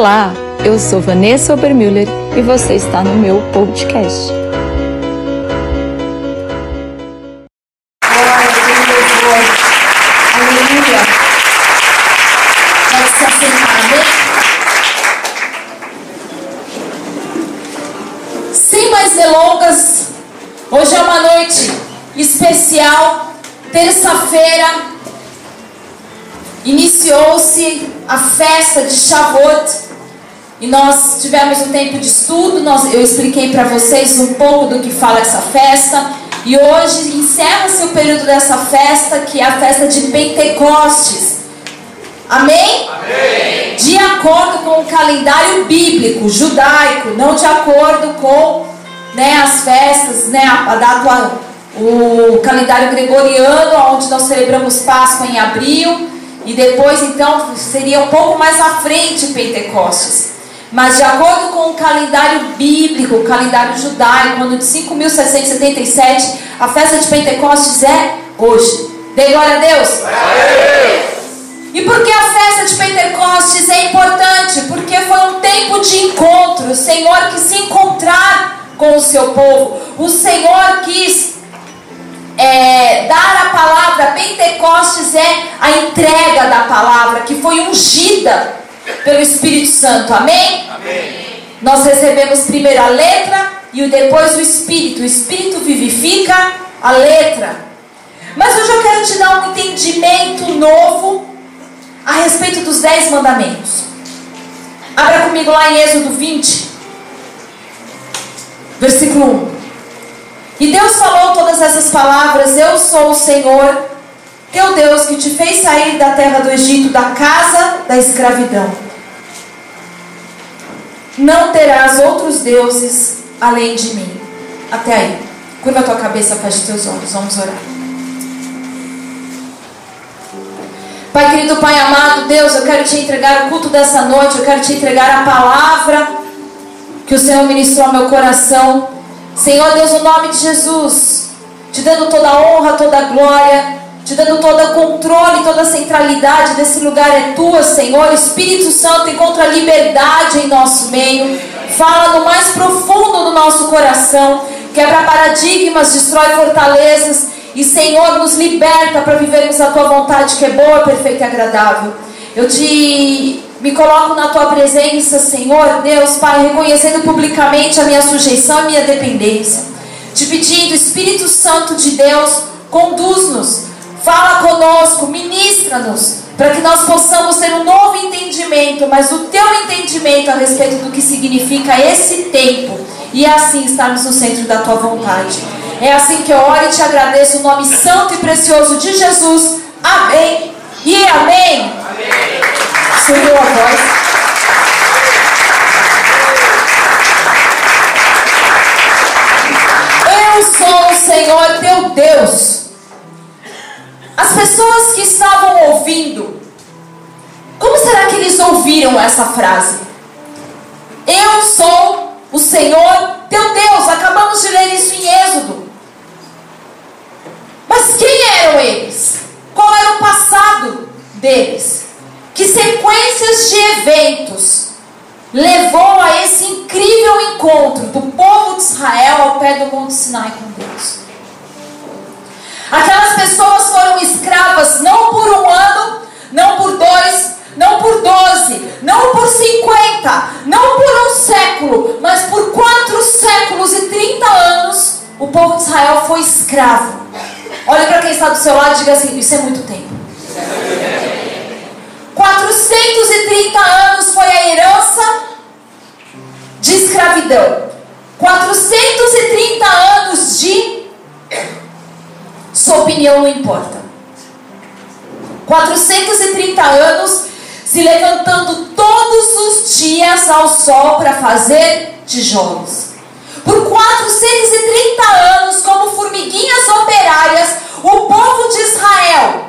Olá, eu sou Vanessa Obermüller e você está no meu podcast. Sem mais delongas, hoje é uma noite especial, terça-feira, iniciou-se a festa de Shavuot e nós tivemos um tempo de estudo, nós, eu expliquei para vocês um pouco do que fala essa festa e hoje encerra-se o período dessa festa que é a festa de Pentecostes. Amém? Amém. De acordo com o calendário bíblico, judaico, não de acordo com né, as festas, né, a, data, o calendário gregoriano, onde nós celebramos Páscoa em abril e depois, então, seria um pouco mais à frente Pentecostes. Mas de acordo com o calendário bíblico, o calendário judaico, ano de 5.777, a festa de Pentecostes é hoje. Dê glória a Deus. E por que a festa de Pentecostes é importante? Porque foi um tempo de encontro. O Senhor quis se encontrar com o seu povo. O Senhor quis é, dar a palavra, Pentecostes é a entrega da palavra que foi ungida pelo Espírito Santo, amém? Amém. Nós recebemos primeiro a letra e depois o Espírito. O Espírito vivifica a letra. Mas hoje eu quero te dar um entendimento novo a respeito dos dez mandamentos. Abra comigo lá em Êxodo 20, versículo 1. E Deus falou todas essas palavras: Eu sou o Senhor, teu Deus, que te fez sair da terra do Egito, da casa da escravidão. Não terás outros deuses além de mim. Até aí. Curva a tua cabeça, feche teus olhos. Vamos orar. Pai querido, Pai amado, Deus, eu quero te entregar o culto dessa noite, eu quero te entregar a palavra que o Senhor ministrou ao meu coração. Senhor Deus, no nome de Jesus, te dando toda a honra, toda a glória, te dando todo o controle, toda a centralidade desse lugar é tua, Senhor. Espírito Santo, encontra liberdade em nosso meio. Fala no mais profundo do nosso coração. Quebra paradigmas, destrói fortalezas. E, Senhor, nos liberta para vivermos a tua vontade que é boa, perfeita e agradável. Eu te me coloco na tua presença, Senhor, Deus, Pai, reconhecendo publicamente a minha sujeição e a minha dependência. Te pedindo, Espírito Santo de Deus, conduz-nos Fala conosco, ministra-nos, para que nós possamos ter um novo entendimento, mas o teu entendimento a respeito do que significa esse tempo, e assim estarmos no centro da tua vontade. É assim que eu oro e te agradeço o nome santo e precioso de Jesus. Amém. E amém. Amém. Subiu a voz. Eu sou o Senhor teu Deus. As pessoas que estavam ouvindo, como será que eles ouviram essa frase? Eu sou o Senhor teu Deus. Acabamos de ler isso em Êxodo. Mas quem eram eles? Qual era o passado deles? Que sequências de eventos levou a esse incrível encontro do povo de Israel ao pé do Monte Sinai com Deus? Aquelas pessoas foram escravas não por um ano, não por dois, não por doze, não por cinquenta, não por um século, mas por quatro séculos e trinta anos, o povo de Israel foi escravo. Olhe para quem está do seu lado e diga assim: Isso é muito tempo. 430 anos foi a herança de escravidão. 430 anos de sua opinião não importa. 430 anos se levantando todos os dias ao sol para fazer tijolos. Por 430 anos, como formiguinhas operárias, o povo de Israel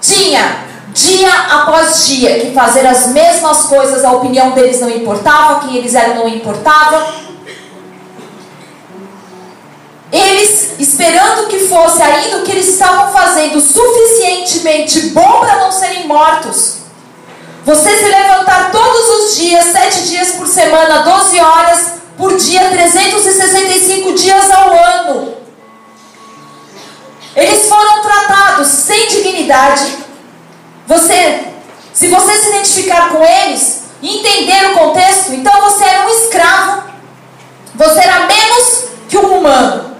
tinha dia após dia que fazer as mesmas coisas, a opinião deles não importava, quem eles eram não importava. Eles, esperando que fosse ainda o que eles estavam fazendo suficientemente bom para não serem mortos. Você se levantar todos os dias sete dias por semana, 12 horas por dia, 365 dias ao ano. Eles foram tratados sem dignidade. Você, se você se identificar com eles e entender o contexto, então você era um escravo. Você era menos que um humano.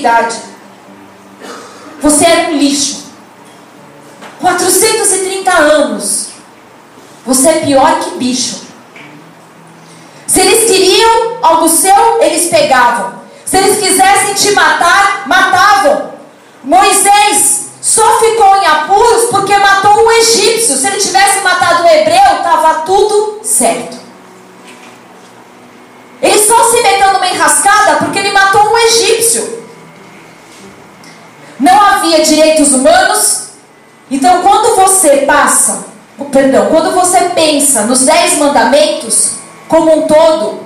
Dignidade. Você era um lixo. 430 anos. Você é pior que bicho. Se eles queriam algo seu, eles pegavam. Se eles quisessem te matar, matavam. Moisés só ficou em apuros porque matou um egípcio. Se ele tivesse matado um hebreu, estava tudo certo. Ele só se meteu numa enrascada porque ele matou um egípcio. Não havia direitos humanos. Então, quando você passa, perdão, quando você pensa nos dez mandamentos como um todo,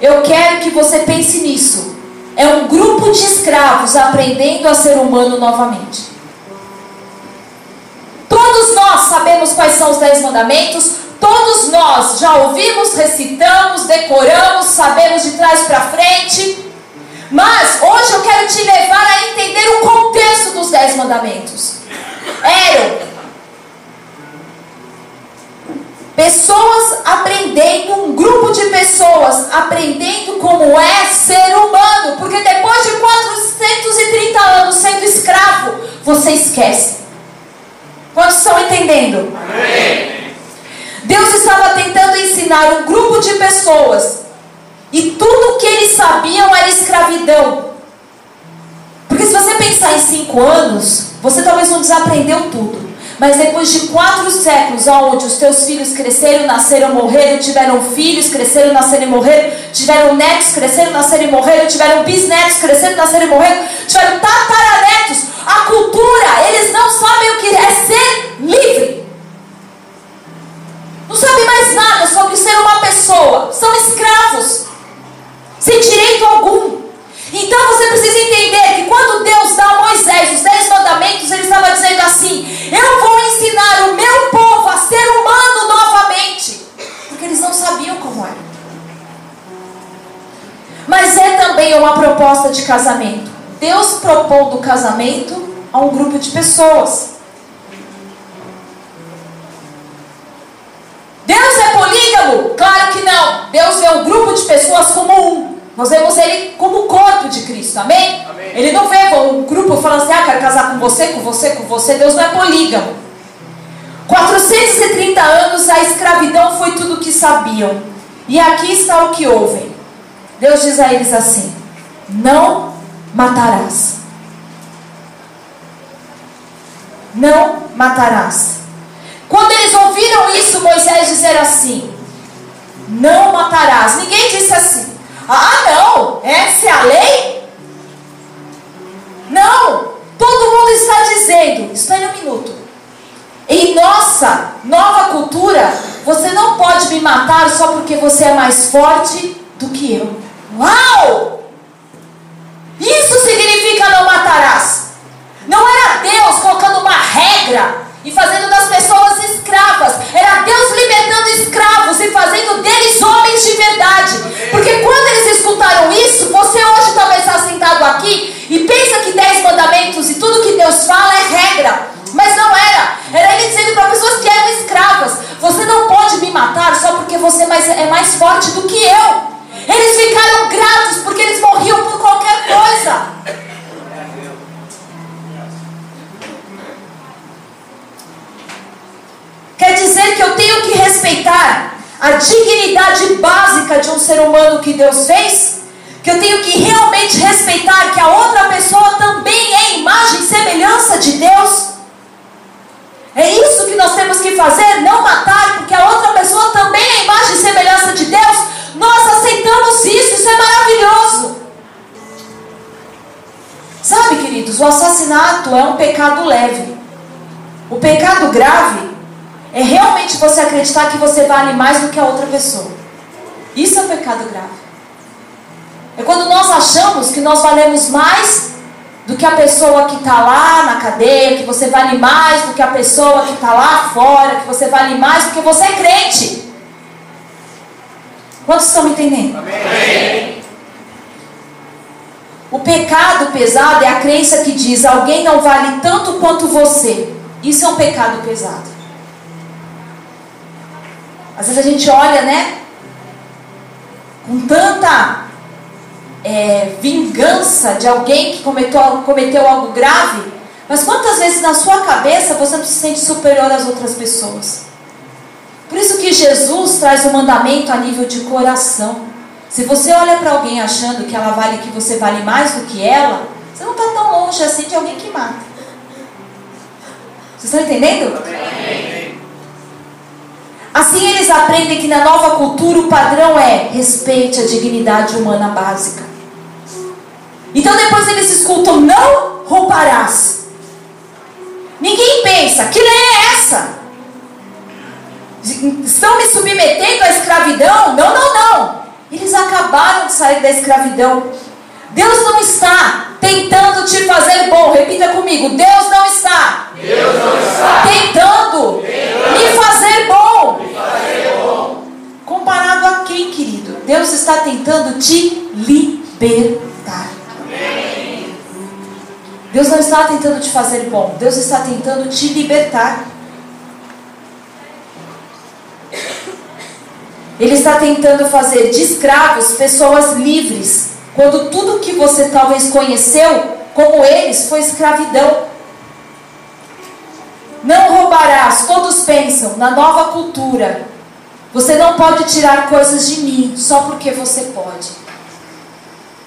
eu quero que você pense nisso. É um grupo de escravos aprendendo a ser humano novamente. Todos nós sabemos quais são os dez mandamentos, Todos nós já ouvimos, recitamos, decoramos, sabemos de trás para frente. Mas hoje eu quero te levar a entender o contexto dos Dez Mandamentos. Eram pessoas aprendendo, um grupo de pessoas aprendendo como é ser humano. Porque depois de 430 anos sendo escravo, você esquece. Quantos estão entendendo? Amém. Deus estava tentando ensinar um grupo de pessoas e tudo que eles sabiam era escravidão. Porque se você pensar em cinco anos, você talvez não desaprendeu tudo. Mas depois de quatro séculos, onde os teus filhos cresceram, nasceram, morreram, tiveram filhos, cresceram, nasceram e morreram, tiveram netos, cresceram, nasceram e morreram, tiveram bisnetos, cresceram, nasceram e morreram, tiveram tataranetos, a cultura, eles não sabem o que é ser livre. Não sabe mais nada sobre ser uma pessoa. São escravos. Sem direito algum. Então você precisa entender que quando Deus dá a Moisés os dez mandamentos, ele estava dizendo assim: Eu vou ensinar o meu povo a ser humano novamente. Porque eles não sabiam como era. Mas é também uma proposta de casamento. Deus propondo o casamento a um grupo de pessoas. Deus é polígamo? Claro que não. Deus vê um grupo de pessoas como um. Nós vemos ele como o corpo de Cristo, amém? amém? Ele não vê um grupo falando assim, ah, quero casar com você, com você, com você. Deus não é polígamo. 430 anos a escravidão foi tudo o que sabiam. E aqui está o que ouvem. Deus diz a eles assim: Não matarás. Não matarás. Quando eles ouviram isso, Moisés dizer assim: Não matarás. Ninguém disse assim: Ah, não, essa é a lei? Não, todo mundo está dizendo, espere um minuto. Em nossa nova cultura, você não pode me matar só porque você é mais forte do que eu. Acreditar que você vale mais do que a outra pessoa. Isso é um pecado grave. É quando nós achamos que nós valemos mais do que a pessoa que está lá na cadeia, que você vale mais do que a pessoa que está lá fora, que você vale mais do que você é crente. Quantos estão me entendendo? Amém. O pecado pesado é a crença que diz alguém não vale tanto quanto você. Isso é um pecado pesado. Às vezes a gente olha, né? Com tanta é, vingança de alguém que cometeu, cometeu algo grave, mas quantas vezes na sua cabeça você não se sente superior às outras pessoas? Por isso que Jesus traz o mandamento a nível de coração. Se você olha para alguém achando que ela vale, que você vale mais do que ela, você não está tão longe assim de alguém que mata. Vocês estão entendendo? Assim eles aprendem que na nova cultura o padrão é respeite a dignidade humana básica. Então depois eles escutam, não roubarás. Ninguém pensa, que lei é essa? Estão me submetendo à escravidão? Não, não, não. Eles acabaram de sair da escravidão. Deus não está tentando te fazer bom. Repita comigo. Deus não está, Deus não está tentando, tentando me fazer bom. me fazer bom. Comparado a quem, querido? Deus está tentando te libertar. Deus não está tentando te fazer bom, Deus está tentando te libertar. Ele está tentando fazer de escravos pessoas livres, quando tudo que você talvez conheceu, como eles, foi escravidão. Não roubarás, todos pensam, na nova cultura. Você não pode tirar coisas de mim só porque você pode.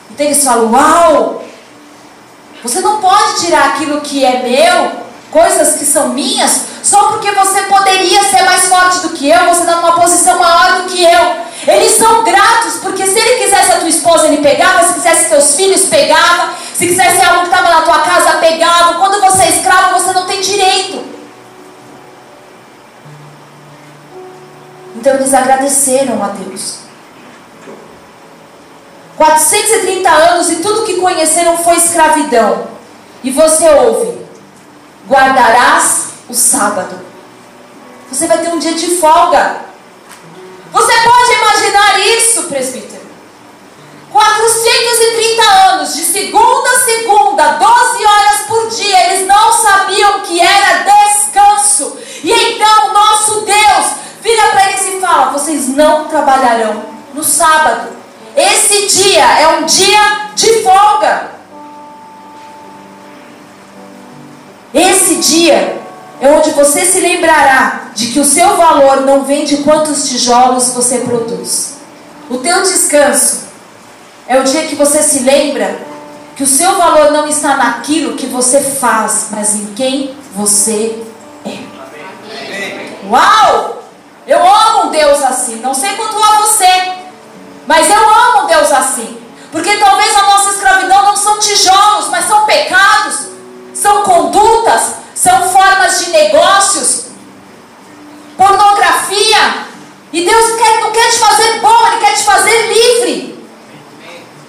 Então eles falam: Uau! Você não pode tirar aquilo que é meu, coisas que são minhas, só porque você poderia ser mais forte do que eu, você está numa posição maior do que eu. Eles são gratos, porque se ele quisesse a tua esposa, ele pegava, se quisesse teus filhos, pegava, se quisesse algo que estava na tua casa, pegava. Quando você é escravo, você não tem direito. Então eles agradeceram a Deus. 430 anos e tudo que conheceram foi escravidão. E você ouve: guardarás o sábado. Você vai ter um dia de folga. Você pode imaginar isso, presbítero? 430 anos, de segunda a segunda, 12 horas por dia, eles não sabiam que era descanso. E então nosso Deus vira para eles e fala: vocês não trabalharão no sábado. Esse dia é um dia de folga. Esse dia é onde você se lembrará de que o seu valor não vem de quantos tijolos você produz. O teu descanso é o dia que você se lembra que o seu valor não está naquilo que você faz, mas em quem você é. Uau! Eu amo Deus assim. Não sei quanto a você. Mas eu amo Deus assim. Porque talvez a nossa escravidão não são tijolos, mas são pecados, são condutas, são formas de negócios, pornografia. E Deus quer, não quer te fazer bom, Ele quer te fazer livre.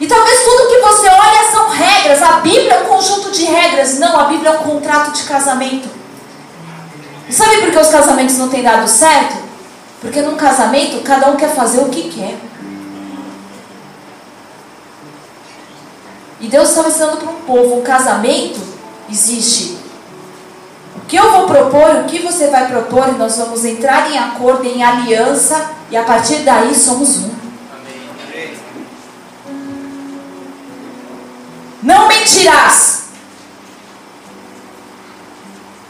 E talvez tudo que você olha são regras. A Bíblia é um conjunto de regras. Não, a Bíblia é um contrato de casamento. E sabe por que os casamentos não têm dado certo? Porque num casamento cada um quer fazer o que quer. E Deus estava ensinando para um povo: um casamento existe. O que eu vou propor, o que você vai propor, e nós vamos entrar em acordo, em aliança, e a partir daí somos um. Não mentirás.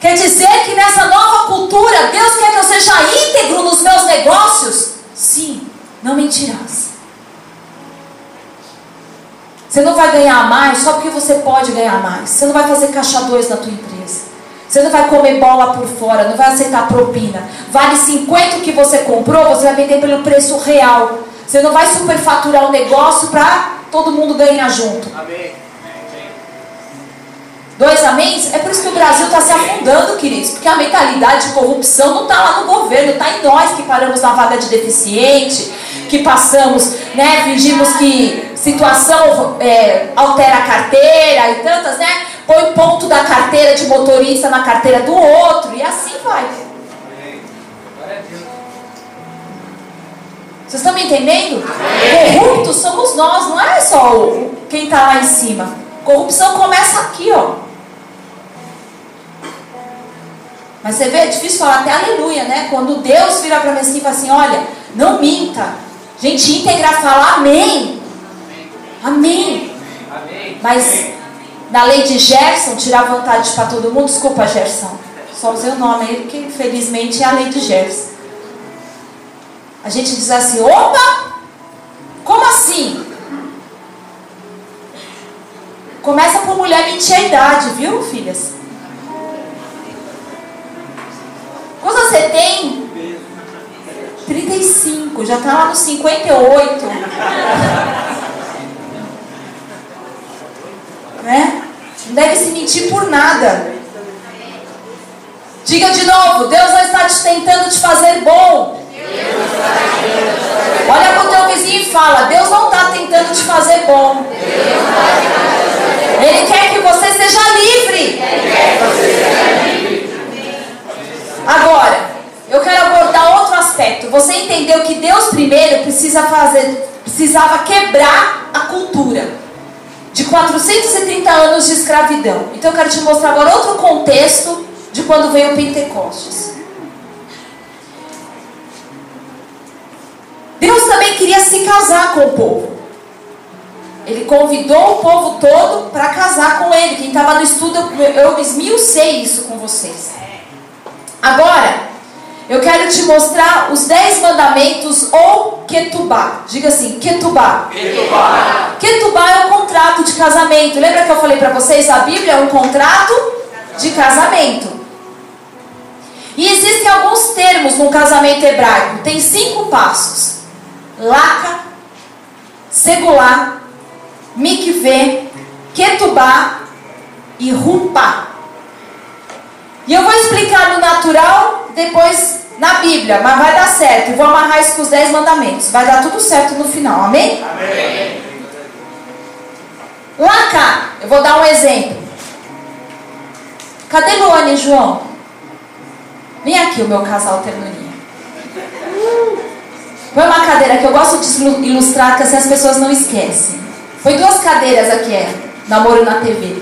Quer dizer que nessa nova cultura, Deus quer que eu seja íntegro nos meus negócios? Sim, não mentirás. Você não vai ganhar mais só porque você pode ganhar mais. Você não vai fazer caixa dois na tua empresa. Você não vai comer bola por fora, não vai aceitar propina. Vale 50 o que você comprou, você vai vender pelo preço real. Você não vai superfaturar o negócio para todo mundo ganhar junto. Amém. Dois amém? É por isso que o Brasil está se afundando, queridos. Porque a mentalidade de corrupção não está lá no governo, está em nós que paramos na vaga de deficiente, que passamos, né? Fingimos que situação é, altera a carteira e tantas, né? Põe ponto da carteira de motorista na carteira do outro e assim vai. Vocês estão me entendendo? Corruptos somos nós, não é só o, quem está lá em cima. Corrupção começa aqui, ó. Mas você vê, é difícil falar até aleluia, né? Quando Deus vira para mim assim e fala assim: olha, não minta. Gente íntegra fala amém. Amém. amém. Mas na lei de Gerson, tirar vontade para todo mundo, desculpa, Gerson. Só usei o nome aí, porque infelizmente é a lei de Gerson. A gente diz assim: opa, como assim? Começa por mulher mentir a idade, viu, filhas? Quando você tem 35, já está lá nos 58. né? Não deve se mentir por nada. Diga de novo, Deus não está te tentando te fazer bom. Olha para o teu vizinho e fala, Deus não está tentando te fazer bom. Ele quer que você seja livre. Agora, eu quero abordar aspecto. Você entendeu que Deus primeiro precisa fazer, precisava quebrar a cultura de 430 anos de escravidão. Então eu quero te mostrar agora outro contexto de quando veio o Pentecostes. Deus também queria se casar com o povo. Ele convidou o povo todo para casar com ele. Quem estava no estudo, eu, esmiucei isso com vocês. Agora, eu quero te mostrar os dez mandamentos ou ketubá. Diga assim, ketubá. Ketubá. Ketubá é um contrato de casamento. Lembra que eu falei para vocês? A Bíblia é um contrato de casamento. E existem alguns termos no casamento hebraico. Tem cinco passos: laca, segulá, mikvê, ketubá e rupá. E eu vou explicar no natural, depois na Bíblia, mas vai dar certo. Eu vou amarrar isso com os dez mandamentos. Vai dar tudo certo no final, amém? Amém. Lá cá, eu vou dar um exemplo. Cadê Luane e João? Vem aqui o meu casal ternurinha. Põe uma cadeira que eu gosto de ilustrar, que assim as pessoas não esquecem. Foi duas cadeiras aqui, é. Namoro na TV.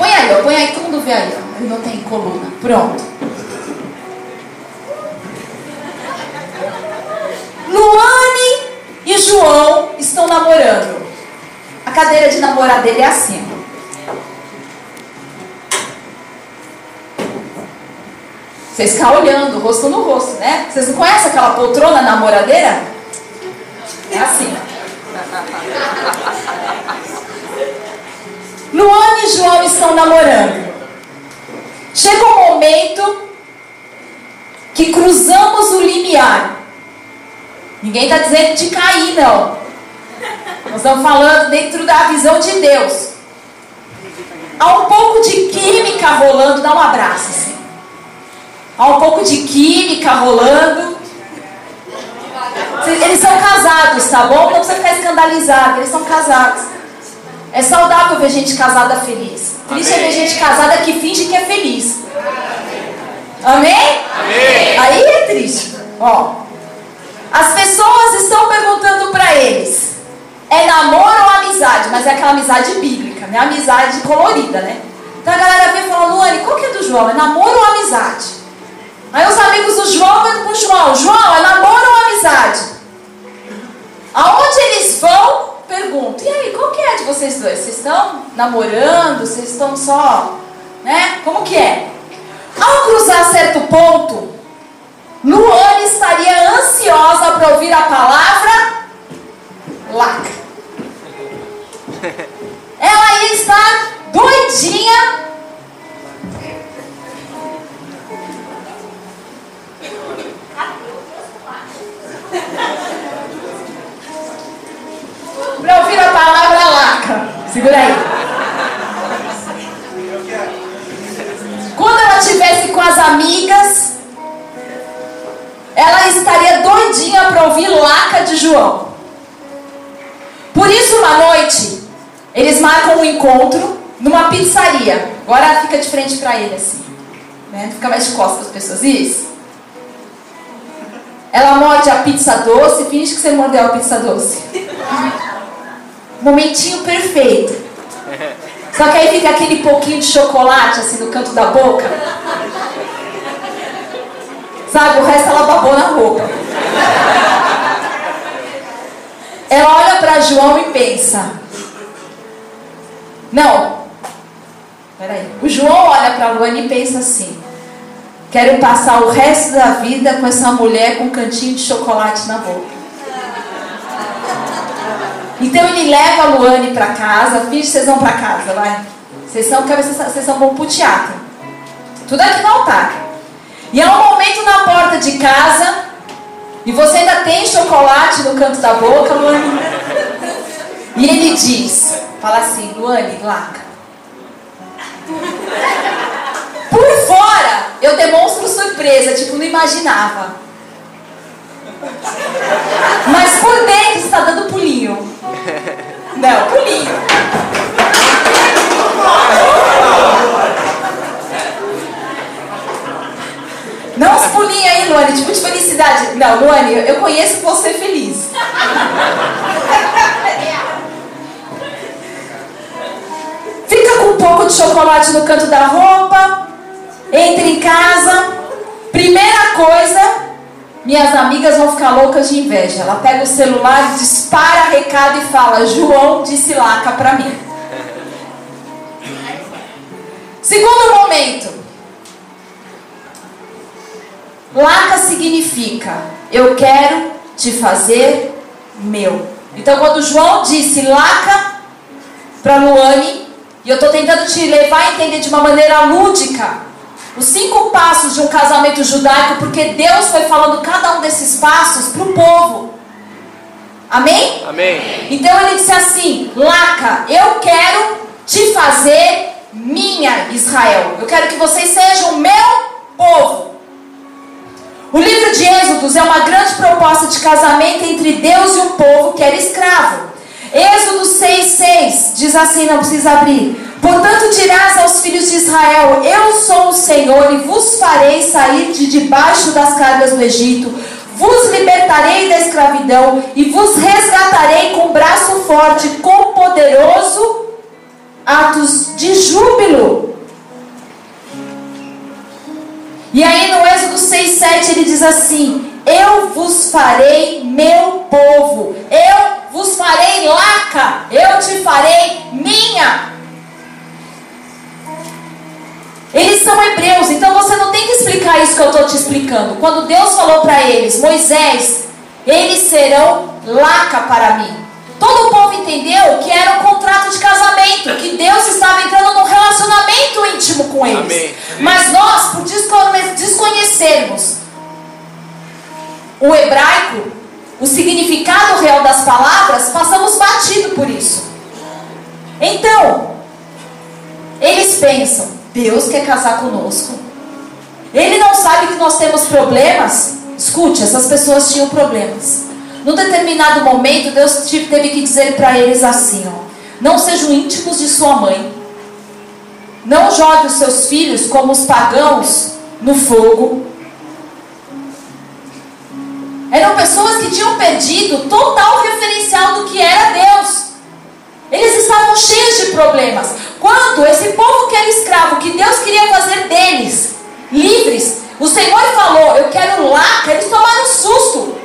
Põe aí, ó, põe aí, mundo vê aí, ó. Ele não tem coluna. Pronto. Luane e João estão namorando. A cadeira de namorar dele é assim. Vocês ficam olhando, rosto no rosto, né? Vocês não conhecem aquela poltrona namoradeira? É assim. Luane e João estão namorando. Chega um momento que cruzamos o limiar. Ninguém está dizendo de cair, não. Nós estamos falando dentro da visão de Deus. Há um pouco de química rolando, dá um abraço assim. Há um pouco de química rolando. Eles são casados, tá bom? Não precisa ficar escandalizado, eles são casados. É saudável ver gente casada feliz. Triste Amém. é ver gente casada que finge que é feliz. Amém? Amém? Aí é triste. Ó, as pessoas estão perguntando para eles: é namoro ou amizade? Mas é aquela amizade bíblica, né? Amizade colorida, né? Então a galera vem falando: Luane, qual que é do João? É namoro ou amizade? Aí os amigos do João vão com o João: João, é namoro ou amizade? Aonde eles vão, pergunto, e aí, qual que é de vocês dois? Vocês estão namorando? Vocês estão só, né? Como que é? Ao cruzar certo ponto, Luane estaria ansiosa para ouvir a palavra ele assim. Né? Fica mais de costas as pessoas. Isso. Ela morde a pizza doce, finge que você mordeu a pizza doce. Momentinho perfeito. Só que aí fica aquele pouquinho de chocolate assim no canto da boca. Sabe, o resto ela babou na roupa. Ela olha para João e pensa: Não, peraí. O João olha para Luana e pensa assim: Quero passar o resto da vida com essa mulher com um cantinho de chocolate na boca. Então ele leva a Luane para casa, finge vocês vão para casa, vai. Vocês são, vocês, são bom pro teatro. Tudo aqui no altar. E há um momento na porta de casa, e você ainda tem chocolate no canto da boca, Luane. E ele diz, fala assim, Luane, laca. Por fora, eu demonstro surpresa, tipo, não imaginava. Mas por dentro está dando pulinho. Não, pulinho. Não os pulinhos aí, Luane, tipo de felicidade. Não, Luane, eu conheço você feliz. Pouco de chocolate no canto da roupa. Entra em casa. Primeira coisa, minhas amigas vão ficar loucas de inveja. Ela pega o celular, dispara recado e fala: João disse laca pra mim. Segundo momento. Laca significa eu quero te fazer meu. Então quando João disse laca para Luane, e eu estou tentando te levar a entender de uma maneira lúdica os cinco passos de um casamento judaico, porque Deus foi falando cada um desses passos para o povo. Amém? Amém. Então ele disse assim: Laca, eu quero te fazer minha Israel. Eu quero que vocês sejam meu povo. O livro de Êxodos é uma grande proposta de casamento entre Deus e o povo que era escravo. Êxodo 6,6 diz assim: não precisa abrir. Portanto, dirás aos filhos de Israel: Eu sou o Senhor e vos farei sair de debaixo das cargas do Egito, vos libertarei da escravidão e vos resgatarei com braço forte, com poderoso atos de júbilo. E aí no Êxodo 6,7 ele diz assim: Eu vos farei meu povo, eu vos farei laca, eu te farei minha. Eles são hebreus, então você não tem que explicar isso que eu estou te explicando. Quando Deus falou para eles, Moisés, eles serão laca para mim. Todo o povo entendeu que era um contrato de casamento, que Deus estava entrando num relacionamento íntimo com eles. Amém. Mas nós, por desconhecermos o hebraico, o significado real das palavras, passamos batido por isso. Então, eles pensam, Deus quer casar conosco. Ele não sabe que nós temos problemas? Escute, essas pessoas tinham problemas. Num determinado momento, Deus teve que dizer para eles assim: ó, não sejam íntimos de sua mãe. Não jogue os seus filhos como os pagãos no fogo. Eram pessoas que tinham perdido total referencial do que era Deus. Eles estavam cheios de problemas. Quando esse povo que era escravo, que Deus queria fazer deles livres, o Senhor falou: Eu quero que eles tomaram susto.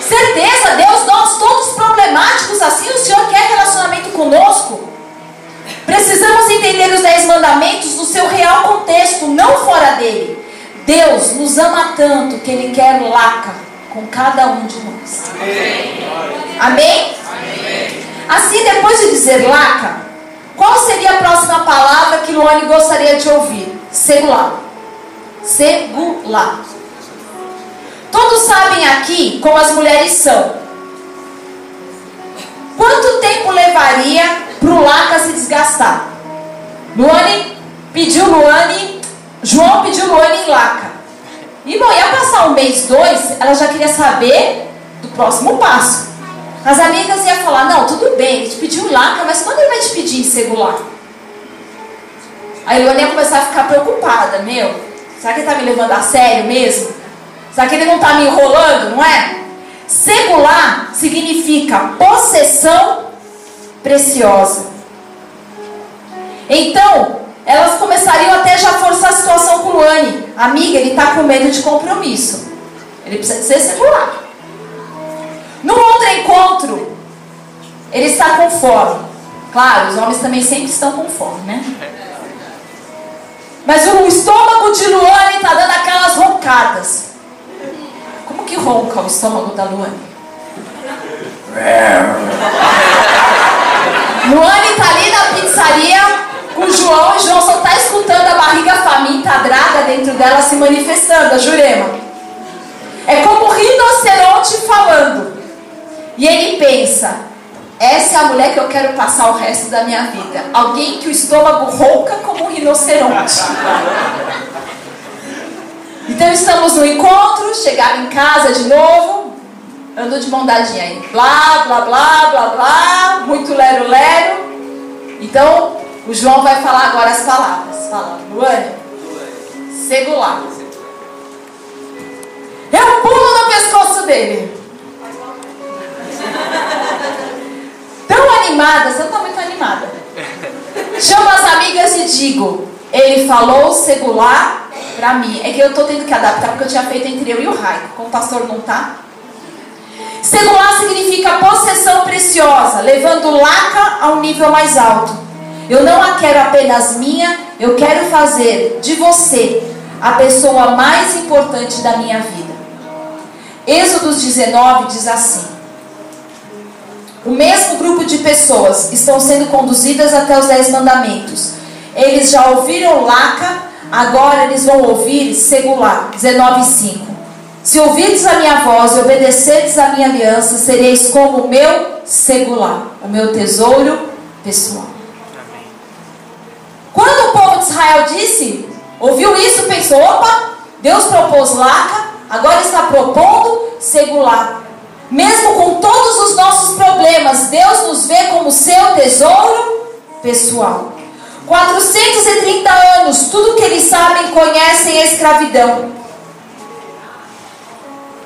Certeza, Deus, nós todos problemáticos assim, o Senhor quer relacionamento conosco. Precisamos entender os dez mandamentos no seu real contexto, não fora dele. Deus nos ama tanto que Ele quer laca com cada um de nós. Amém. Amém? Amém. Assim, depois de dizer laca, qual seria a próxima palavra que Luane gostaria de ouvir? Segular. Segular. Todos sabem aqui como as mulheres são. Quanto tempo levaria pro Laca se desgastar. Luane pediu Luane, João pediu Luane em Laca. E bom, ia passar um mês, dois, ela já queria saber do próximo passo. As amigas iam falar, não, tudo bem, ele te pediu Laca, mas quando ele vai te pedir em segular? Aí Luane ia começar a ficar preocupada, meu, será que ele está me levando a sério mesmo? Será que ele não está me enrolando, não é? Segular significa possessão preciosa. Então, elas começariam até já forçar a situação com Luane. Amiga, ele está com medo de compromisso. Ele precisa ser segurar. No outro encontro, ele está com fome. Claro, os homens também sempre estão com fome, né? Mas o estômago de Luane está dando aquelas roncadas. Como que ronca o estômago da Luane? Luane está ali na pizzaria o João e João só está escutando a barriga faminta, a draga dentro dela se manifestando, a Jurema. É como um rinoceronte falando. E ele pensa: essa é a mulher que eu quero passar o resto da minha vida. Alguém que o estômago rouca como um rinoceronte. Então estamos no encontro, chegaram em casa de novo, andou de mão dadinha aí. Blá, blá, blá, blá, blá, muito lero-lero. Então, o João vai falar agora as palavras. Fala, Luane, segular. Eu pulo no pescoço dele. Tão animada, você não está muito animada. Chama as amigas e digo, ele falou segular para mim. É que eu estou tendo que adaptar porque eu tinha feito entre eu e o Raico. Como o pastor não tá. Segular significa possessão preciosa, levando laca a um nível mais alto. Eu não a quero apenas minha, eu quero fazer de você a pessoa mais importante da minha vida. Êxodos 19 diz assim: O mesmo grupo de pessoas estão sendo conduzidas até os Dez Mandamentos. Eles já ouviram Laca, agora eles vão ouvir Segular. 19,5. Se ouvirdes a minha voz e obedecerdes a minha aliança, sereis como o meu Segular, o meu tesouro pessoal. Quando o povo de Israel disse, ouviu isso, pensou: opa, Deus propôs laca, agora está propondo segular. Mesmo com todos os nossos problemas, Deus nos vê como seu tesouro pessoal. 430 anos, tudo que eles sabem, conhecem a escravidão.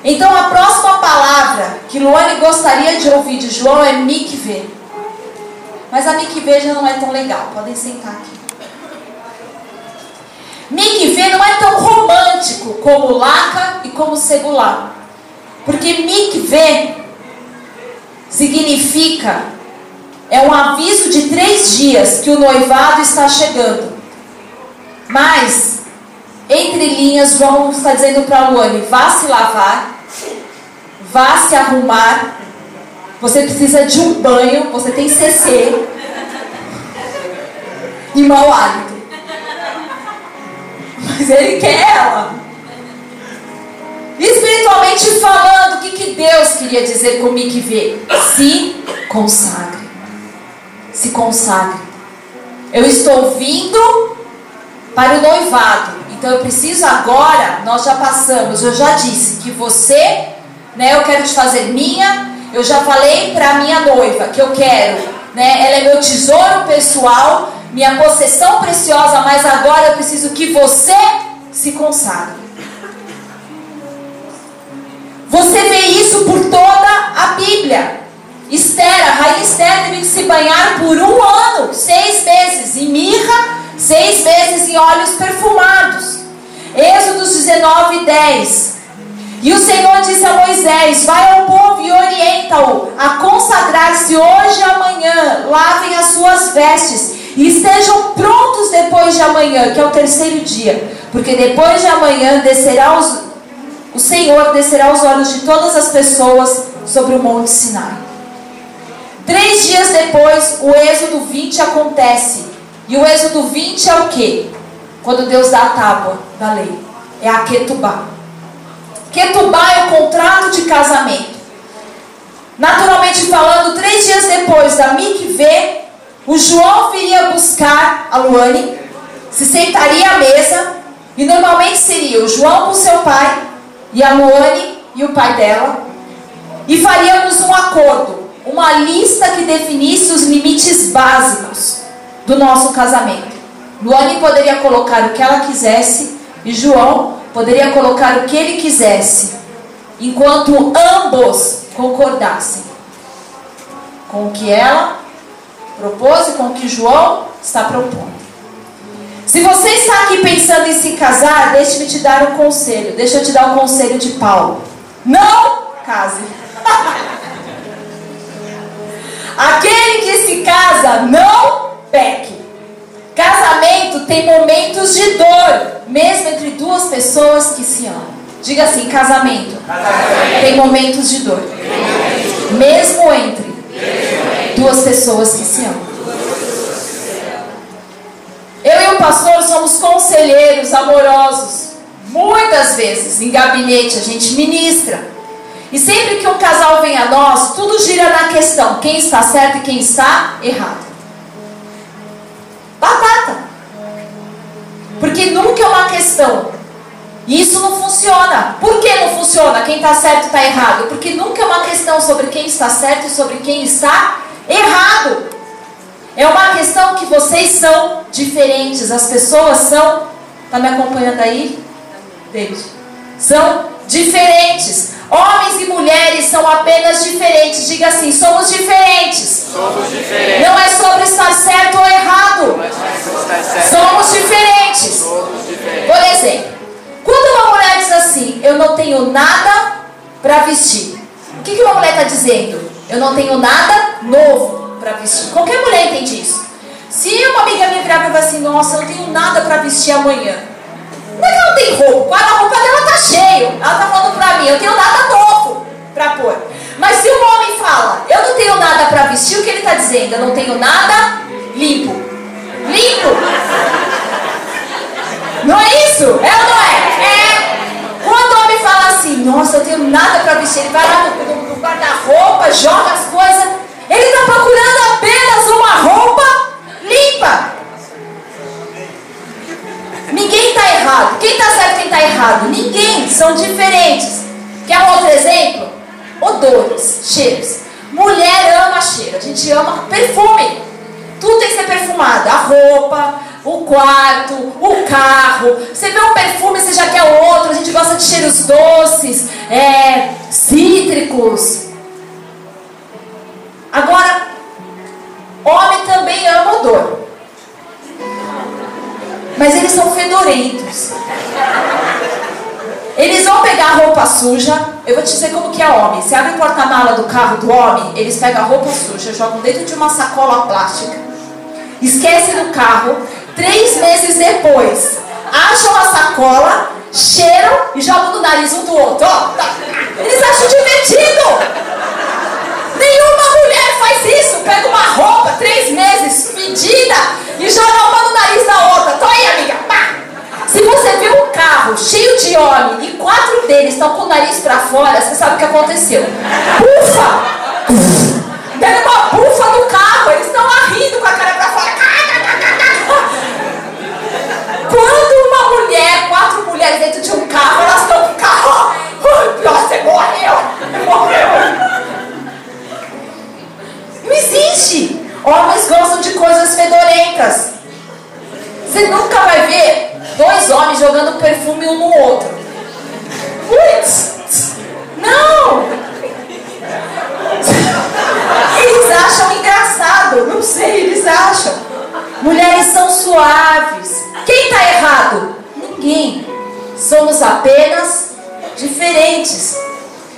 Então a próxima palavra que Luane gostaria de ouvir de João é mikve. Mas a mikve já não é tão legal. Podem sentar aqui. Mikve não é tão romântico como laca e como segular. Porque mikve significa é um aviso de três dias que o noivado está chegando. Mas, entre linhas, João está dizendo para Luane: vá se lavar, vá se arrumar. Você precisa de um banho, você tem CC e mau hálito mas ele quer ela. Espiritualmente falando, o que, que Deus queria dizer comigo que vê? Se consagre. Se consagre. Eu estou vindo para o noivado. Então eu preciso agora, nós já passamos, eu já disse que você, né, eu quero te fazer minha. Eu já falei para minha noiva que eu quero, né, ela é meu tesouro pessoal minha possessão preciosa, mas agora eu preciso que você se consagre. Você vê isso por toda a Bíblia. Esther, a rainha Esther teve que se banhar por um ano, seis meses em mirra, seis meses em óleos perfumados. Êxodos 19, 10. E o Senhor disse a Moisés: Vai ao povo e orienta-o a consagrar-se hoje e amanhã, lavem as suas vestes e estejam prontos depois de amanhã, que é o terceiro dia, porque depois de amanhã descerá os, o Senhor descerá os olhos de todas as pessoas sobre o Monte Sinai. Três dias depois, o Êxodo 20 acontece. E o Êxodo 20 é o que? Quando Deus dá a tábua da lei. É a Ketubá. Ketubá é o contrato de casamento. Naturalmente falando, três dias depois da Mikveh, o João viria buscar a Luane, se sentaria à mesa, e normalmente seria o João com seu pai, e a Luane e o pai dela, e faríamos um acordo, uma lista que definisse os limites básicos do nosso casamento. Luane poderia colocar o que ela quisesse e João poderia colocar o que ele quisesse, enquanto ambos concordassem com o que ela propôs e com o que João está propondo. Se você está aqui pensando em se casar, deixe-me te dar um conselho. Deixa eu te dar o um conselho de Paulo. Não case. Aquele que se casa, não peque. Casamento tem momentos de dor, mesmo entre duas pessoas que se amam. Diga assim: casamento, casamento. tem momentos de dor, mesmo entre duas pessoas que se amam. Eu e o pastor somos conselheiros amorosos. Muitas vezes em gabinete a gente ministra. E sempre que um casal vem a nós, tudo gira na questão: quem está certo e quem está errado. Batata. Porque nunca é uma questão. E isso não funciona. Por que não funciona? Quem está certo está errado. Porque nunca é uma questão sobre quem está certo e sobre quem está errado. É uma questão que vocês são diferentes. As pessoas são. Está me acompanhando aí? David. São diferentes. Homens e mulheres são apenas diferentes. Diga assim: somos diferentes. Somos diferentes. Não é sobre estar certo ou errado. certo. Somos diferentes. Somos diferentes. Por exemplo, quando uma mulher diz assim: Eu não tenho nada para vestir. O que, que uma mulher está dizendo? Eu não tenho nada novo para vestir. Qualquer mulher entende isso. Se uma amiga minha virar para assim: Nossa, eu não tenho nada para vestir amanhã. Não é que ela não tem roupa, a roupa dela tá cheio. Ela tá falando pra mim, eu tenho nada novo pra pôr. Mas se um homem fala, eu não tenho nada pra vestir, o que ele tá dizendo? Eu não tenho nada limpo. Limpo. Não é isso? É ou não é? É. Quando o homem fala assim, nossa, eu tenho nada pra vestir, ele vai lá no guarda-roupa, joga as coisas, ele tá procurando apenas uma roupa limpa. Ninguém está errado. Quem está certo quem está errado? Ninguém. São diferentes. Quer um outro exemplo? Odores, cheiros. Mulher ama cheiro. A gente ama perfume. Tudo tem que ser perfumado. A roupa, o quarto, o carro. Você vê um perfume, você já quer outro. A gente gosta de cheiros doces, é, cítricos. Agora, homem também ama odor. Mas eles são fedorentos. Eles vão pegar a roupa suja. Eu vou te dizer como que é homem. Você abre o porta-mala do carro do homem, eles pegam a roupa suja, jogam dentro de uma sacola plástica, esquecem no carro. Três meses depois, acham a sacola, cheiram e jogam no nariz um do outro. Tá. Eles acham divertido. Mulher faz isso. Pega uma roupa, três meses, fedida, e joga uma no nariz da outra. Tô aí, amiga. Pá. Se você vê um carro cheio de homem e quatro deles estão com o nariz para fora, você sabe o que aconteceu. Bufa! Pega uma bufa no carro, eles estão rindo com a cara para fora. Quando uma mulher, quatro mulheres dentro de um carro, elas estão com o carro. Nossa, você morreu! Morreu! Não existe. Homens gostam de coisas fedorentas. Você nunca vai ver dois homens jogando perfume um no outro. Putz! Não! Eles acham engraçado. Não sei, eles acham. Mulheres são suaves. Quem está errado? Ninguém. Somos apenas diferentes.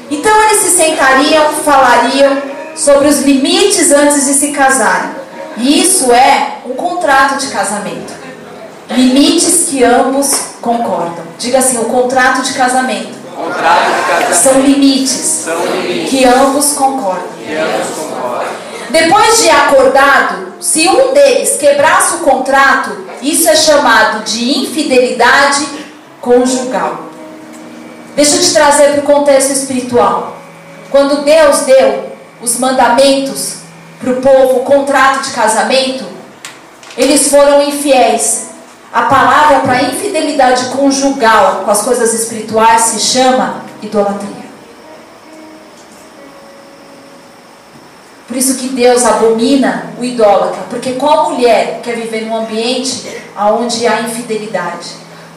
Então eles se sentariam, falariam sobre os limites antes de se casarem. E isso é um contrato de casamento. Limites que ambos concordam. Diga assim, o contrato de casamento. Contrato de casamento. São limites, São limites. que ambos concordam. Que ambos concordam. Depois de acordado, se um deles quebrasse o contrato, isso é chamado de infidelidade conjugal. Deixa eu te trazer para o contexto espiritual. Quando Deus deu os mandamentos para o povo o contrato de casamento, eles foram infiéis. A palavra para infidelidade conjugal com as coisas espirituais se chama idolatria. Por isso que Deus abomina o idólatra, porque qual mulher quer viver num ambiente onde há infidelidade?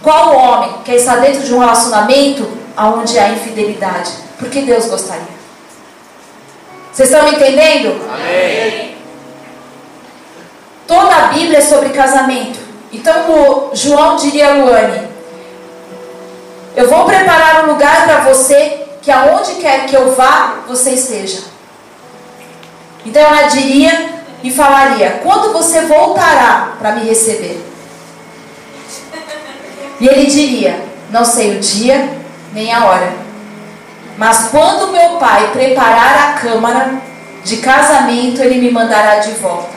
Qual homem quer estar dentro de um relacionamento onde há infidelidade? Porque Deus gostaria. Vocês estão me entendendo? Amém. Toda a Bíblia é sobre casamento. Então o João diria a Luane: Eu vou preparar um lugar para você que aonde quer que eu vá, você esteja. Então ela diria e falaria: Quando você voltará para me receber? E ele diria: Não sei o dia nem a hora. Mas quando meu pai preparar a câmara de casamento, ele me mandará de volta.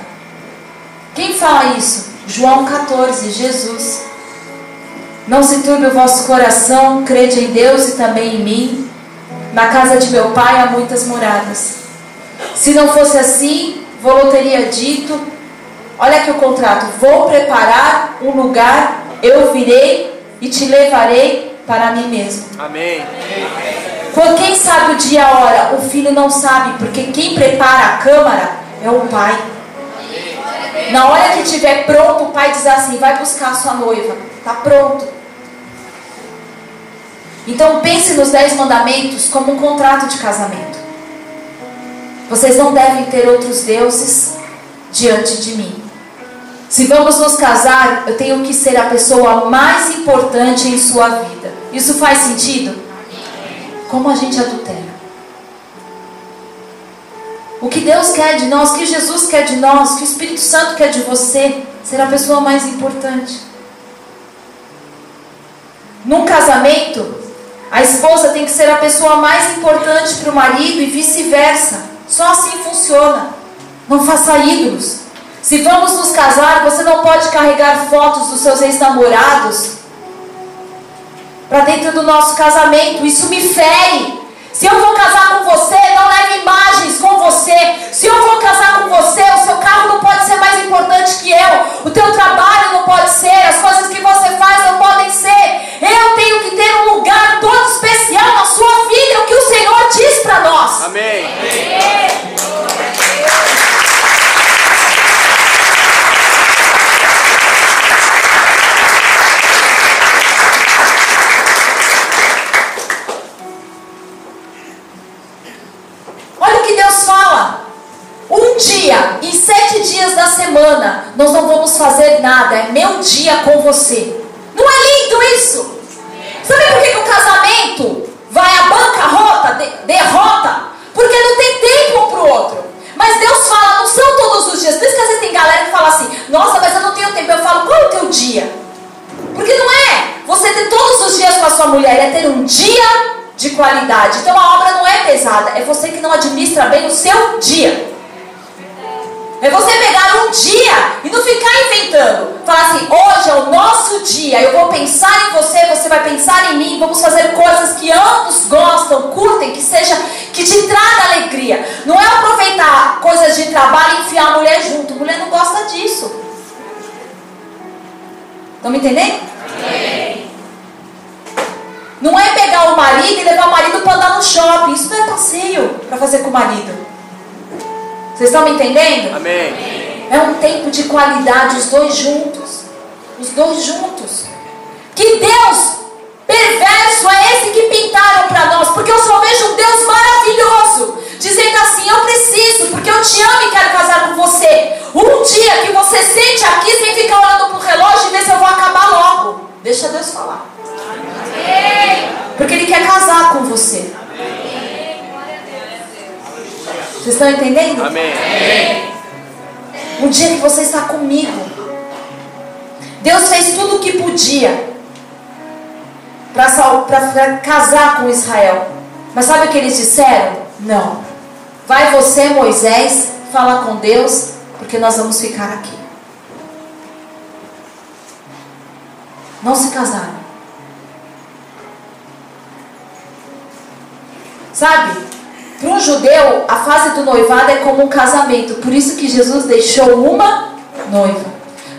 Quem fala isso? João 14, Jesus. Não se turbe o vosso coração, crede em Deus e também em mim. Na casa de meu pai há muitas moradas. Se não fosse assim, vou teria dito: Olha aqui o contrato, vou preparar um lugar, eu virei e te levarei para mim mesmo. Amém. Quando quem sabe o dia e a hora, o filho não sabe, porque quem prepara a câmara é o pai. Na hora que estiver pronto, o pai diz assim: vai buscar a sua noiva. Está pronto. Então pense nos dez mandamentos como um contrato de casamento. Vocês não devem ter outros deuses diante de mim. Se vamos nos casar, eu tenho que ser a pessoa mais importante em sua vida. Isso faz sentido? Como a gente adultera. O que Deus quer de nós, o que Jesus quer de nós, o que o Espírito Santo quer de você, ser a pessoa mais importante. Num casamento, a esposa tem que ser a pessoa mais importante para o marido e vice-versa. Só assim funciona. Não faça ídolos. Se vamos nos casar, você não pode carregar fotos dos seus ex-namorados para dentro do nosso casamento. Isso me fere. Se eu vou casar com você, não leve imagens com você. Se eu vou casar com você, o seu carro não pode ser mais importante que eu. O teu trabalho não pode ser. As coisas que você faz não podem ser. Eu tenho que ter um lugar todo especial na sua vida. O que você. Não é lindo isso? Sabe por que, que o casamento vai à bancarrota, de, derrota? Porque não tem tempo para o outro. Mas Deus fala, não são todos os dias. Por isso que às vezes tem galera que fala assim: Nossa, mas eu não tenho tempo. Eu falo, qual é o teu dia? Porque não é você ter todos os dias com a sua mulher, é ter um dia de qualidade. Entendendo? Não é pegar o marido e levar o marido para andar no shopping. Isso não é passeio para fazer com o marido. Vocês estão me entendendo? Amém. É um tempo de qualidade, os dois juntos. Os dois juntos. Que Deus perverso é esse que pintaram para nós? Porque eu só vejo um Deus maravilhoso. Preciso, porque eu te amo e quero casar com você. Um dia que você sente aqui sem ficar olhando para o relógio e ver se eu vou acabar logo. Deixa Deus falar. Porque Ele quer casar com você. Vocês estão entendendo? Amém. Um dia que você está comigo. Deus fez tudo o que podia para casar com Israel. Mas sabe o que eles disseram? Não. Vai você, Moisés, fala com Deus, porque nós vamos ficar aqui. Não se casaram. Sabe? Para um judeu, a fase do noivado é como um casamento. Por isso que Jesus deixou uma noiva.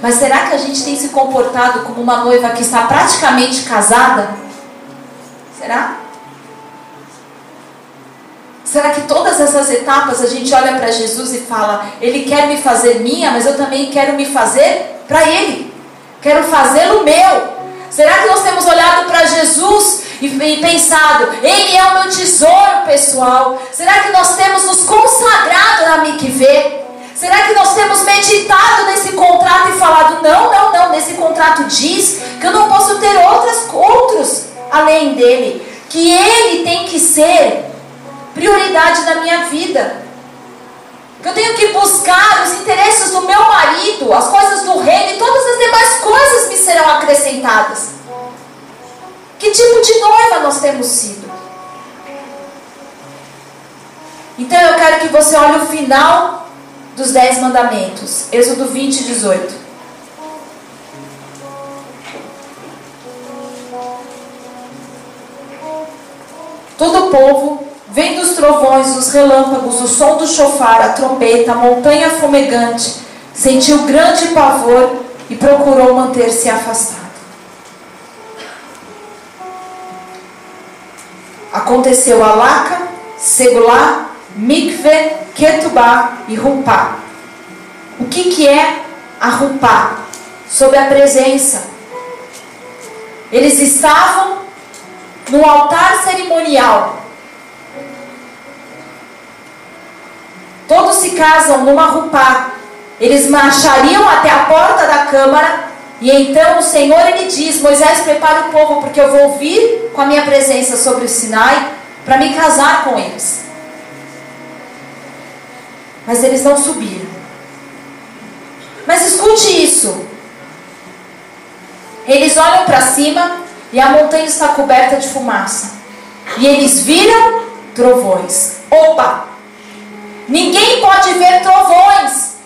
Mas será que a gente tem se comportado como uma noiva que está praticamente casada? Será? Será que todas essas etapas a gente olha para Jesus e fala: Ele quer me fazer minha, mas eu também quero me fazer para Ele. Quero fazê-lo meu. Será que nós temos olhado para Jesus e, pensado, Ele é o meu tesouro pessoal? Será que nós temos nos consagrado na Mikvê? Será que nós temos meditado nesse contrato e falado, não, não, não, nesse contrato diz que eu não posso ter outras, outros além dele, que ele tem que ser prioridade da minha vida. Que eu tenho que buscar os interesses do meu marido, as coisas do reino e todas as demais coisas me serão acrescentadas. Que tipo de noiva nós temos sido? Então eu quero que você olhe o final dos Dez Mandamentos. Êxodo 20, 18. Todo o povo Vendo os trovões, os relâmpagos, o som do chofar, a trombeta, a montanha fumegante, sentiu grande pavor e procurou manter-se afastado. Aconteceu Alaca, Segulá, Mikve, Ketubá e Rupá. O que, que é a Rupá? Sob a presença. Eles estavam no altar cerimonial Todos se casam numa rupá. Eles marchariam até a porta da câmara. E então o Senhor ele diz: Moisés, prepara o povo, porque eu vou vir com a minha presença sobre o Sinai para me casar com eles. Mas eles não subiram. Mas escute isso. Eles olham para cima e a montanha está coberta de fumaça. E eles viram trovões. Opa! Ninguém pode ver trovões.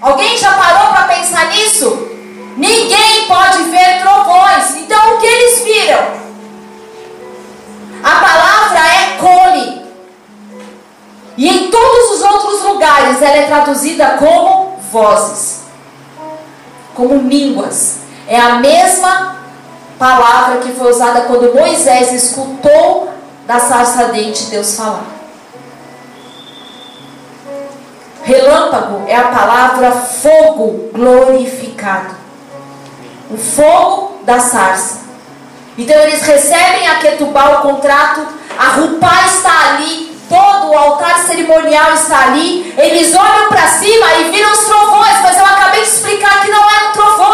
Alguém já parou para pensar nisso? Ninguém pode ver trovões. Então o que eles viram? A palavra é cole. E em todos os outros lugares ela é traduzida como vozes, como línguas. É a mesma palavra que foi usada quando Moisés escutou da sarça ardente Deus falar. Relâmpago é a palavra fogo glorificado. O fogo da sarça. Então eles recebem a Ketubá o contrato, a Rupá está ali, todo o altar cerimonial está ali. Eles olham para cima e viram os trovões, mas eu acabei de explicar que não eram trovões.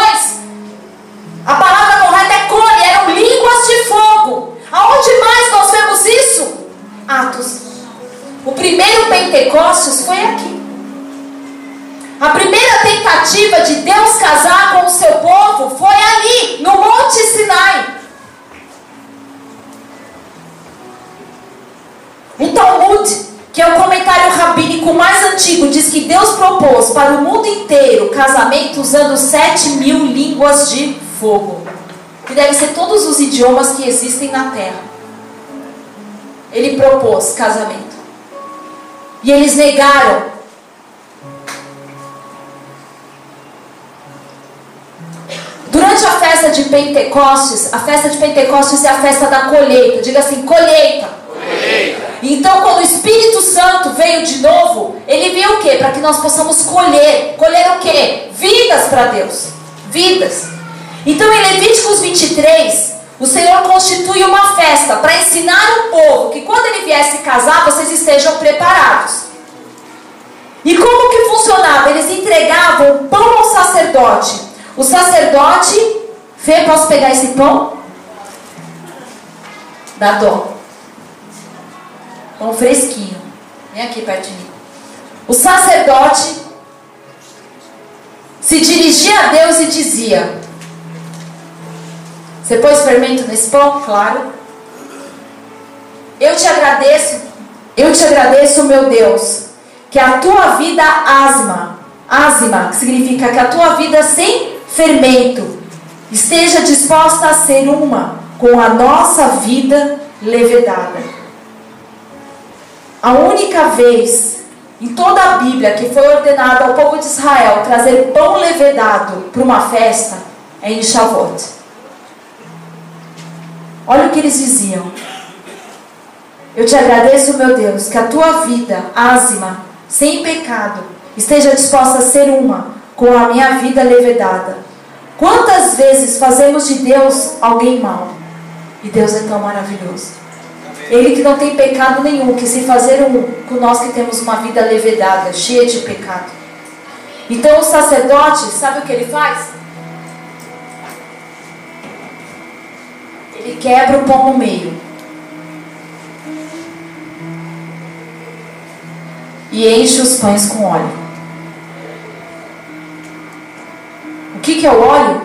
Fogo, que devem ser todos os idiomas que existem na terra. Ele propôs casamento. E eles negaram Durante a festa de Pentecostes, a festa de Pentecostes é a festa da colheita. Diga assim, colheita. colheita. Então, quando o Espírito Santo veio de novo, ele veio o quê? Para que nós possamos colher. Colher o quê? Vidas para Deus. Vidas. Então, em Levíticos 23, o Senhor constitui uma festa para ensinar o povo que quando ele viesse casar, vocês estejam preparados. E como que funcionava? Eles entregavam pão ao sacerdote o sacerdote, Fê, posso pegar esse pão? Dá dó. Pão fresquinho. Vem aqui perto de mim. O sacerdote se dirigia a Deus e dizia: Você pôs fermento nesse pão? Claro. Eu te agradeço, eu te agradeço, meu Deus, que a tua vida asma, asma, que significa que a tua vida sem fermento, esteja disposta a ser uma com a nossa vida levedada. A única vez em toda a Bíblia que foi ordenado ao povo de Israel trazer pão levedado para uma festa é em Shavuot. Olha o que eles diziam. Eu te agradeço, meu Deus, que a tua vida, ázima, sem pecado, esteja disposta a ser uma com a minha vida levedada. Quantas vezes fazemos de Deus alguém mau? E Deus é tão maravilhoso. Ele que não tem pecado nenhum, que se fazer um com nós que temos uma vida levedada, cheia de pecado. Então o sacerdote, sabe o que ele faz? Ele quebra o pão no meio. E enche os pães com óleo. O que, que é o óleo?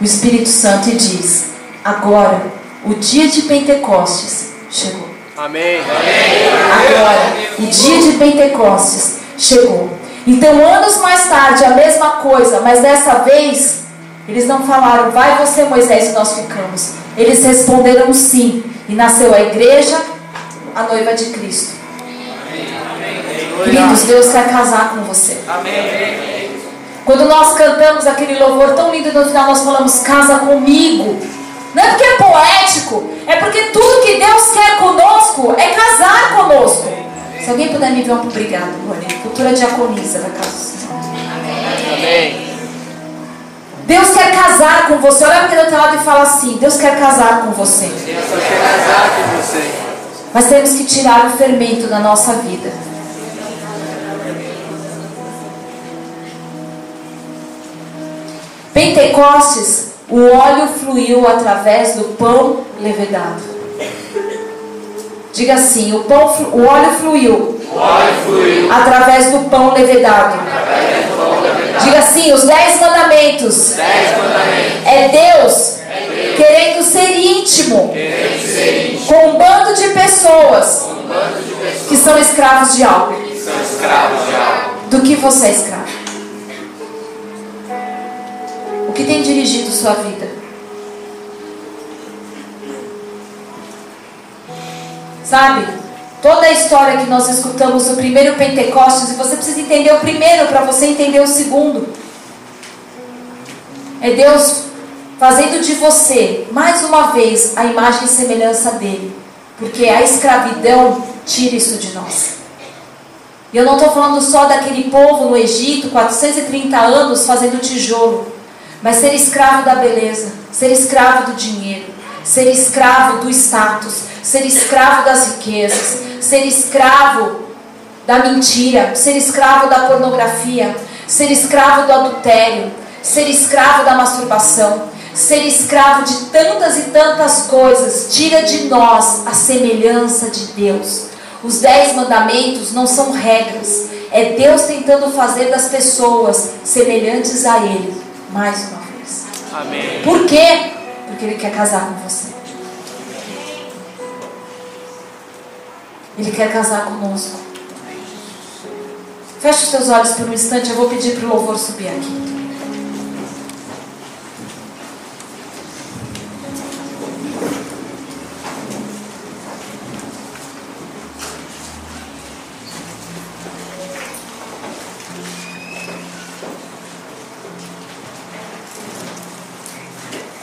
O Espírito Santo e diz: agora, o dia de Pentecostes chegou. Amém. Agora, o dia de Pentecostes chegou. Então, anos mais tarde, a mesma coisa, mas dessa vez, eles não falaram, vai você, Moisés, e nós ficamos. Eles responderam sim. E nasceu a igreja, a noiva de Cristo. Queridos, Deus quer casar com você. Quando nós cantamos aquele louvor tão lindo no final, nós falamos, casa comigo. Não é porque é poético, é porque tudo que Deus quer conosco é casar conosco. Se alguém puder me ver obrigado, Rony. Futura diaconisa da casa do Senhor. Amém. Deus quer casar com você. Olha para o teu lado e fala assim: Deus quer casar com você. Deus quer casar com você. Mas temos que tirar o fermento da nossa vida. Pentecostes, o óleo fluiu através do pão levedado. Diga assim: o, pão, o óleo fluiu O óleo fluiu. através do pão levedado. Diga assim: os dez mandamentos Dez mandamentos. é Deus querendo ser íntimo com um bando de pessoas que são escravos de algo. São escravos de algo. Do que você é escravo? O que tem dirigido sua vida? Sabe? Toda a história que nós escutamos do primeiro Pentecostes, e você precisa entender o primeiro para você entender o segundo. É Deus fazendo de você, mais uma vez, a imagem e semelhança dele. Porque a escravidão tira isso de nós. E eu não estou falando só daquele povo no Egito, 430 anos fazendo tijolo, mas ser escravo da beleza, ser escravo do dinheiro, ser escravo do status, ser escravo das riquezas, ser escravo da mentira, ser escravo da pornografia, ser escravo do adultério, ser escravo da masturbação, ser escravo de tantas e tantas coisas, tira de nós a semelhança de Deus. Os dez mandamentos não são regras, é Deus tentando fazer das pessoas semelhantes a Ele, mais uma vez. Amém. Por quê? Porque Ele quer casar com você. Ele quer casar conosco. Feche os teus olhos por um instante, eu vou pedir para o louvor subir aqui.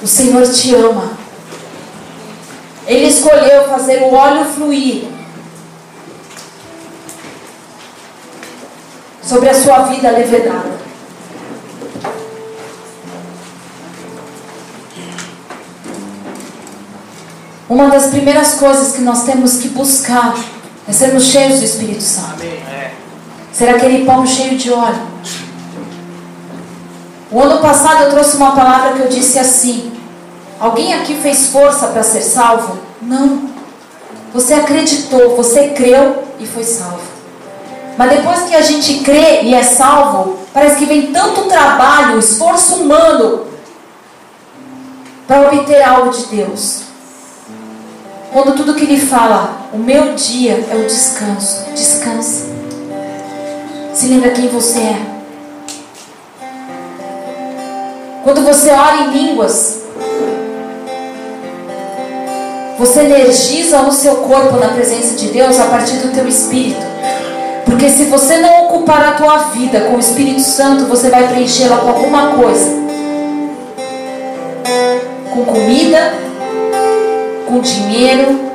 O Senhor te ama. Ele escolheu fazer o óleo fluir sobre a sua vida levedada. Uma das primeiras coisas que nós temos que buscar é sermos cheios do Espírito Santo. É. Ser aquele pão cheio de óleo. O ano passado eu trouxe uma palavra que eu disse assim: Alguém aqui fez força para ser salvo? Não. Você acreditou, você creu e foi salvo. Mas depois que a gente crê e é salvo, parece que vem tanto trabalho, esforço humano para obter algo de Deus. Quando tudo que ele fala, o meu dia é o descanso, descansa. Se lembra quem você é. Quando você ora em línguas, você energiza o seu corpo na presença de Deus a partir do teu espírito. Porque se você não ocupar a tua vida com o Espírito Santo, você vai preenchê-la com alguma coisa. Com comida, com dinheiro,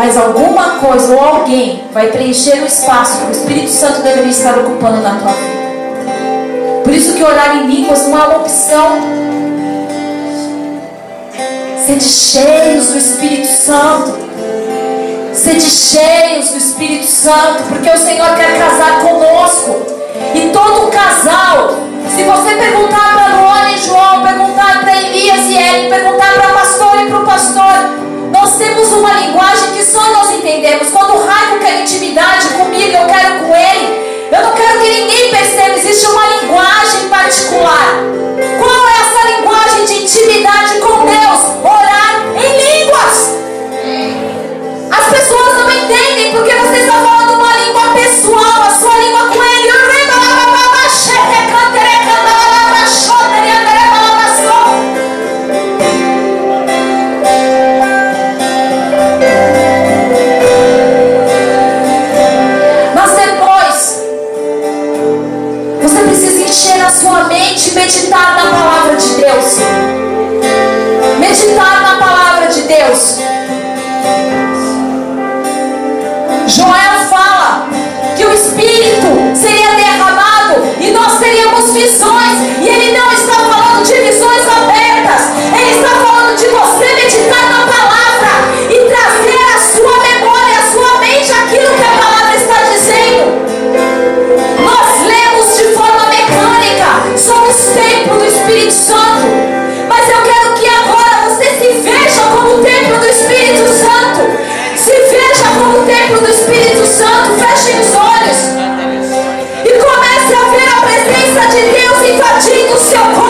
mas alguma coisa ou alguém vai preencher o espaço que o Espírito Santo deveria estar ocupando na tua vida. Por isso que orar em línguas não é uma opção. Sede cheios do Espírito Santo. Sede cheios do Espírito Santo, porque o Senhor quer casar conosco. E todo casal, se você perguntar para Luana e João, perguntar para Elias e Ellen, perguntar para pastor e para o pastor, nós temos uma linguagem que só nós entendemos. Quando o Raico quer intimidade comigo, eu quero com ele. Eu não quero que ninguém perceba, existe uma linguagem particular. Qual é essa linguagem de intimidade com Deus? Tire do seu corpo.